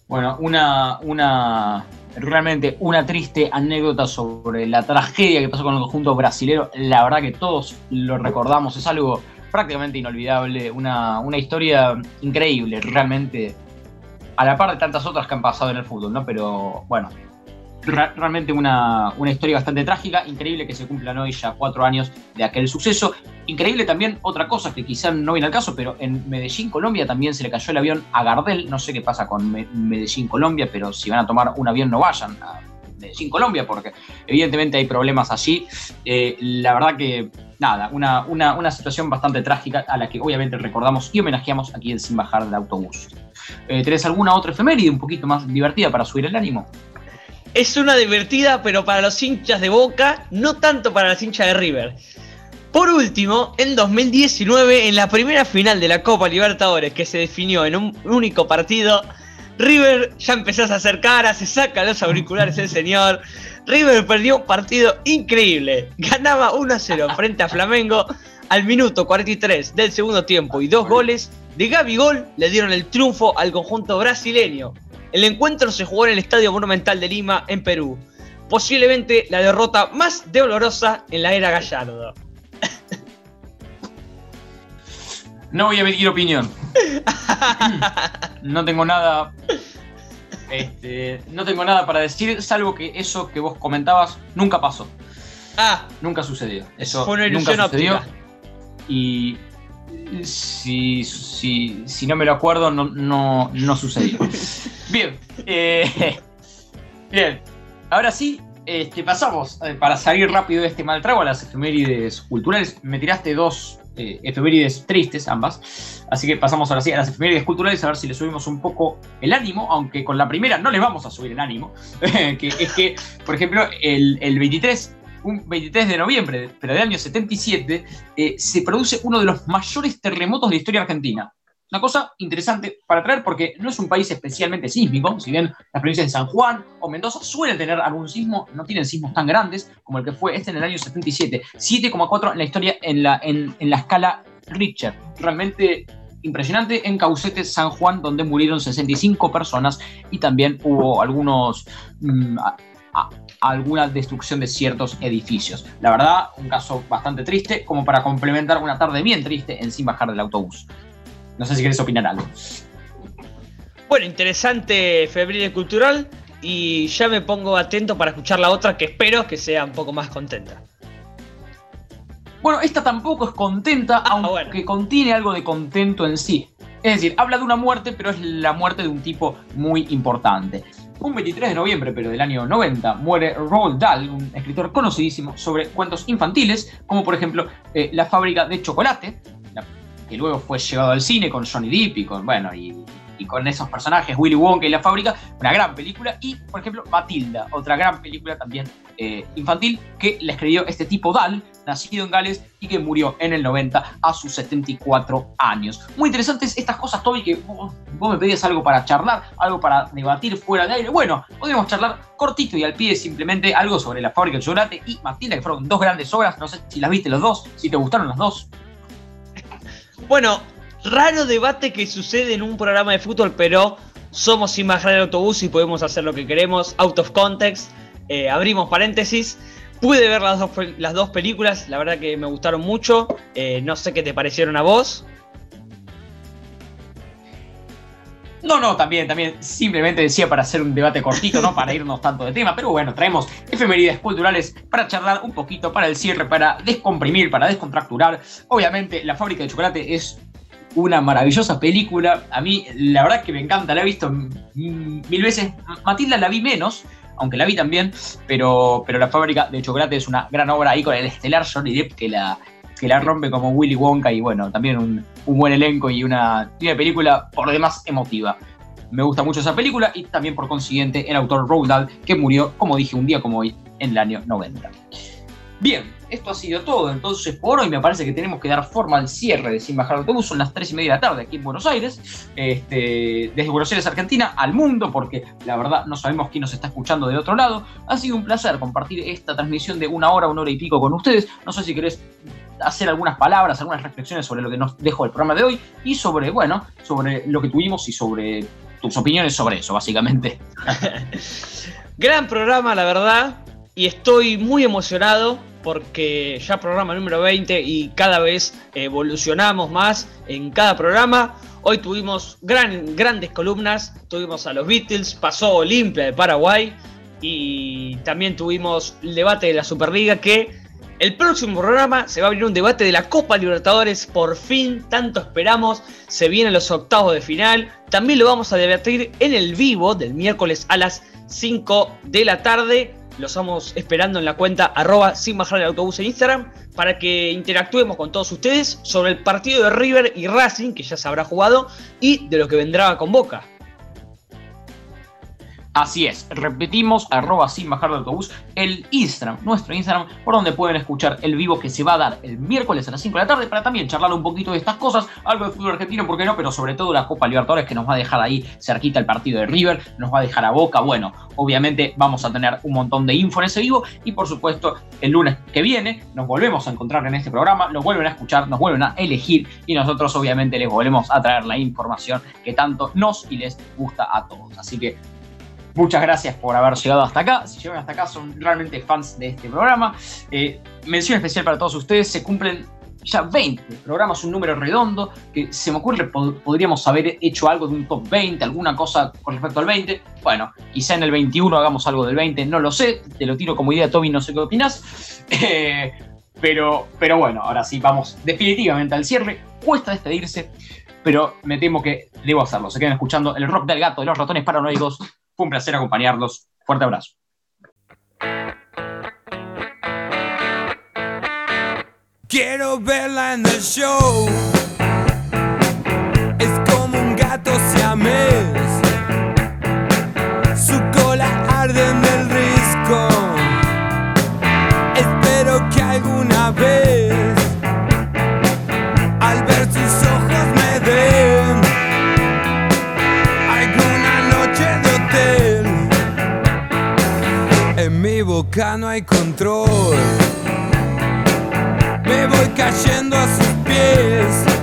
Bueno, una, una realmente una triste anécdota sobre la tragedia que pasó con el conjunto brasilero. La verdad que todos lo recordamos, es algo prácticamente inolvidable, una, una historia increíble, realmente, a la par de tantas otras que han pasado en el fútbol, ¿no? Pero bueno, realmente una, una, historia bastante trágica, increíble que se cumplan hoy ya cuatro años de aquel suceso. Increíble también otra cosa que quizá no viene al caso, pero en Medellín, Colombia también se le cayó el avión a Gardel. No sé qué pasa con Medellín, Colombia, pero si van a tomar un avión no vayan a Medellín, Colombia, porque evidentemente hay problemas allí. Eh, la verdad que, nada, una, una, una, situación bastante trágica a la que obviamente recordamos y homenajeamos aquí en Sin Bajar del Autobús. Eh, ¿Tenés alguna otra efeméride un poquito más divertida para subir el ánimo? es una divertida, pero para los hinchas de Boca, no tanto para los hinchas de River. Por último, en 2019, en la primera final de la Copa Libertadores, que se definió en un único partido, River ya empezó a hacer cara, se saca los auriculares el señor. River perdió un partido increíble. Ganaba 1-0 frente a Flamengo. Al minuto 43 del segundo tiempo y dos goles de Gol le dieron el triunfo al conjunto brasileño. El encuentro se jugó en el Estadio Monumental de Lima, en Perú. Posiblemente la derrota más dolorosa en la era Gallardo. No voy a emitir opinión. <laughs> No tengo nada. Este, no tengo nada para decir, salvo que eso que vos comentabas nunca pasó. Ah. Nunca sucedió. Eso Fue una nunca sucedió. Y si, si, si, no me lo acuerdo, no, no, no sucedió. <laughs> Bien, eh, bien. Ahora sí, este, pasamos eh, para salir rápido de este mal trago a las efemérides culturales. Me tiraste dos eh, efemérides tristes, ambas. Así que pasamos ahora sí a las efemérides culturales a ver si le subimos un poco el ánimo, aunque con la primera no le vamos a subir el ánimo. <laughs> que es que, por ejemplo, el, el 23 un 23 de noviembre, pero del año 77, se produce uno de los mayores terremotos de la historia argentina. Una cosa interesante para traer porque no es un país especialmente sísmico, si bien las provincias de San Juan o Mendoza suelen tener algún sismo, no tienen sismos tan grandes como el que fue este en el año 77, 7,4 en la historia en la, en, la escala Richter. Realmente impresionante en Caucete, San Juan, donde murieron 65 personas y también hubo algunos... Mm, alguna destrucción de ciertos edificios. La verdad, un caso bastante triste, como para complementar una tarde bien triste en sin bajar del autobús. No sé si quieres opinar algo. Bueno, interesante febril cultural y ya me pongo atento para escuchar la otra que espero que sea un poco más contenta. Bueno, esta tampoco es contenta, ah, aunque contiene algo de contento en sí. Es decir, habla de una muerte, pero es la muerte de un tipo muy importante. Un 23 de noviembre, pero del año 90, muere Roald Dahl, un escritor conocidísimo sobre cuentos infantiles, como por ejemplo eh, La fábrica de chocolate, que luego fue llevado al cine con Johnny Depp y con, bueno, y, con esos personajes, Willy Wonka y la fábrica, una gran película, y por ejemplo Matilda, otra gran película también eh, infantil que le escribió este tipo Dal, nacido en Gales y que murió en el 90 a sus 74 años. Muy interesantes estas cosas, Toby, que vos, me pedías algo para charlar, algo para debatir fuera de aire. Bueno, podríamos charlar cortito y al pie simplemente algo sobre la fábrica de chocolate y Matilda, que fueron dos grandes obras, no sé si las viste los dos, si te gustaron las dos. Bueno, raro debate que sucede en un programa de fútbol, pero somos sin bajar el autobús y podemos hacer lo que queremos, out of context. Eh, abrimos paréntesis. Pude ver las dos, las dos películas, la verdad que me gustaron mucho. Eh, no sé qué te parecieron a vos. No, no, también, también. Simplemente decía para hacer un debate cortito, no para irnos tanto de tema. Pero bueno, traemos efemérides culturales para charlar un poquito, para el cierre, para descomprimir, para descontracturar. Obviamente, La fábrica de chocolate es una maravillosa película. A mí, la verdad que me encanta, la he visto mil veces. Matilda la vi menos, aunque la vi también, pero, pero La fábrica de chocolate es una gran obra ahí con el estelar Johnny Depp que la, que la rompe como Willy Wonka y bueno, también un, buen elenco y una, película por lo demás emotiva. Me gusta mucho esa película y también por consiguiente el autor Roald Dahl que murió, como dije, un día como hoy en el año 90. Bien, esto ha sido todo. Entonces, por hoy me parece que tenemos que dar forma al cierre de Sin Bajar Autobús. Son las 3 y media de la tarde aquí en Buenos Aires, este, desde Buenos Aires, Argentina, al mundo, porque la verdad no sabemos quién nos está escuchando de otro lado. Ha sido un placer compartir esta transmisión de una hora, una hora y pico con ustedes. No sé si querés hacer algunas palabras, algunas reflexiones sobre lo que nos dejó el programa de hoy y sobre, bueno, sobre lo que tuvimos y sobre tus opiniones sobre eso, básicamente. <laughs> Gran programa, la verdad, y estoy muy emocionado porque ya programa número 20 y cada vez evolucionamos más en cada programa. Hoy tuvimos gran, grandes columnas, tuvimos a los Beatles, pasó Olimpia de Paraguay y también tuvimos el debate de la Superliga que el próximo programa se va a abrir un debate de la Copa Libertadores, por fin, tanto esperamos, se vienen los octavos de final, también lo vamos a debatir en el vivo del miércoles a las 5 de la tarde, los estamos esperando en la cuenta arroba sin bajar el autobús en Instagram para que interactuemos con todos ustedes sobre el partido de River y Racing, que ya se habrá jugado, y de lo que vendrá con Boca. Así es, repetimos, arroba sin bajar de autobús, el Instagram, nuestro Instagram, por donde pueden escuchar el vivo que se va a dar el miércoles a las 5 de la tarde para también charlar un poquito de estas cosas, algo de fútbol argentino, ¿por qué no? Pero sobre todo la Copa Libertadores que nos va a dejar ahí cerquita el partido de River, nos va a dejar a Boca, bueno, obviamente vamos a tener un montón de info en ese vivo y por supuesto el lunes que viene nos volvemos a encontrar en este programa, nos vuelven a escuchar, nos vuelven a elegir y nosotros obviamente les volvemos a traer la información que tanto nos y les gusta a todos. Así que Muchas gracias por haber llegado hasta acá. Si llegan hasta acá son realmente fans de este programa. Eh, mención especial para todos ustedes. Se cumplen ya 20 programas, un número redondo, que se me ocurre podríamos haber hecho algo de un top 20, alguna cosa con respecto al 20. Bueno, quizá en el 21 hagamos algo del 20, no lo sé, te lo tiro como idea, Toby, no sé qué opinas. <laughs> Eh, pero, pero bueno, ahora sí, vamos definitivamente al cierre. Cuesta despedirse, pero me temo que debo hacerlo. Se quedan escuchando el rock del gato de los ratones paranoicos fue un placer acompañarlos. Fuerte abrazo. Quiero verla en el show. Es como un gato siamés. Su cola arde en el risco. Espero que alguna vez, al ver sus boca no hay control. Me voy cayendo a sus pies.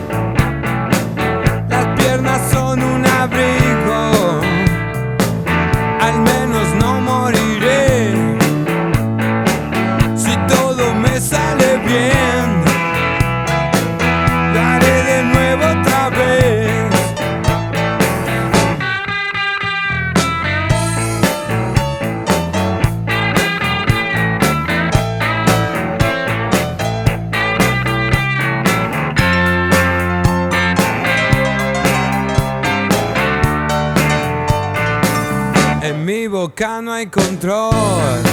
Boca no hay control.